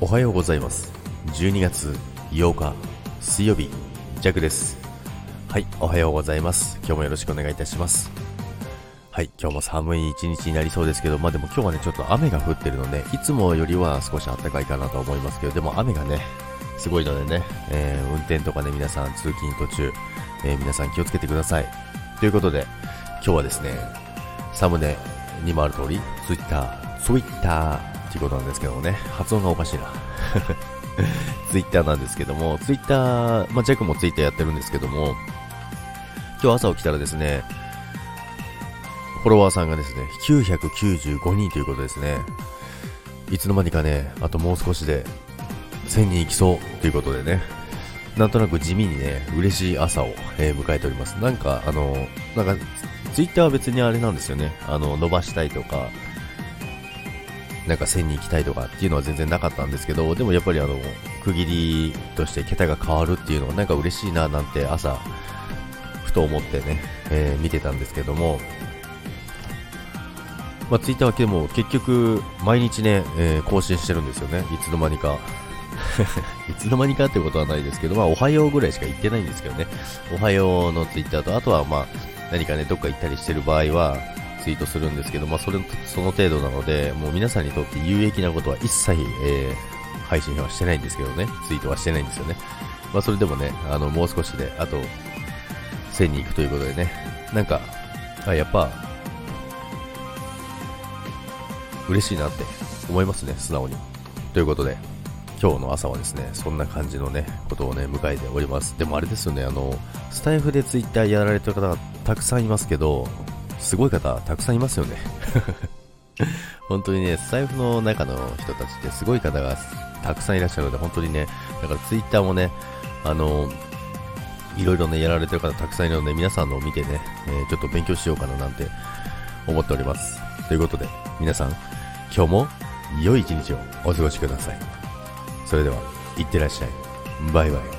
おはようございます。12月8日水曜日ジャクです。はいおはようございます。今日もよろしくお願いいたします。はい今日も寒い一日になりそうですけどまあでも今日はねちょっと雨が降ってるのでいつもよりは少し暖かいかなと思いますけどでも雨がねすごいのでね、えー、運転とかね皆さん通勤途中、えー、皆さん気をつけてください。ということで今日はですねサムネにもある通り Twitter Twitter っていうことなんですけどもね、発音がおかしいな。ツイッターなんですけども、ツイッター、まあ、ジャックもツイッターやってるんですけども、今日朝起きたらですね、フォロワーさんがですね、995人ということですね。いつの間にかね、あともう少しで1000人行きそうということでね、なんとなく地味にね、嬉しい朝を、えー、迎えております。なんか、あの、なんか、ツイッターは別にあれなんですよね。あの、伸ばしたいとか、なんか1000に行きたいとかっていうのは全然なかったんですけど、でもやっぱりあの、区切りとして桁が変わるっていうのはなんか嬉しいななんて朝、ふと思ってね、えー、見てたんですけども、まあ、ツイッターはでも結局毎日ね、えー、更新してるんですよね。いつの間にか。いつの間にかってことはないですけど、まあ、おはようぐらいしか言ってないんですけどね。おはようのツイッターと、あとはまあ、何かね、どっか行ったりしてる場合は、ツイートするんですけど、まあ、それ、その程度なので、もう皆さんにとって有益なことは一切、えー、配信はしてないんですけどね、ツイートはしてないんですよね。まあ、それでもね、あの、もう少しで、あと、1000に行くということでね、なんか、あ、やっぱ、嬉しいなって思いますね、素直に。ということで、今日の朝はですね、そんな感じのね、ことをね、迎えております。でもあれですよね、あの、スタイフでツイッターやられてる方がたくさんいますけど、すごい方たくさんいますよね。本当にね、財布の中の人たちってすごい方がたくさんいらっしゃるので、本当にね、だからツイッターもね、あの、いろいろね、やられてる方たくさんいるので、皆さんのを見てね、えー、ちょっと勉強しようかななんて思っております。ということで、皆さん、今日も良い一日をお過ごしください。それでは、いってらっしゃい。バイバイ。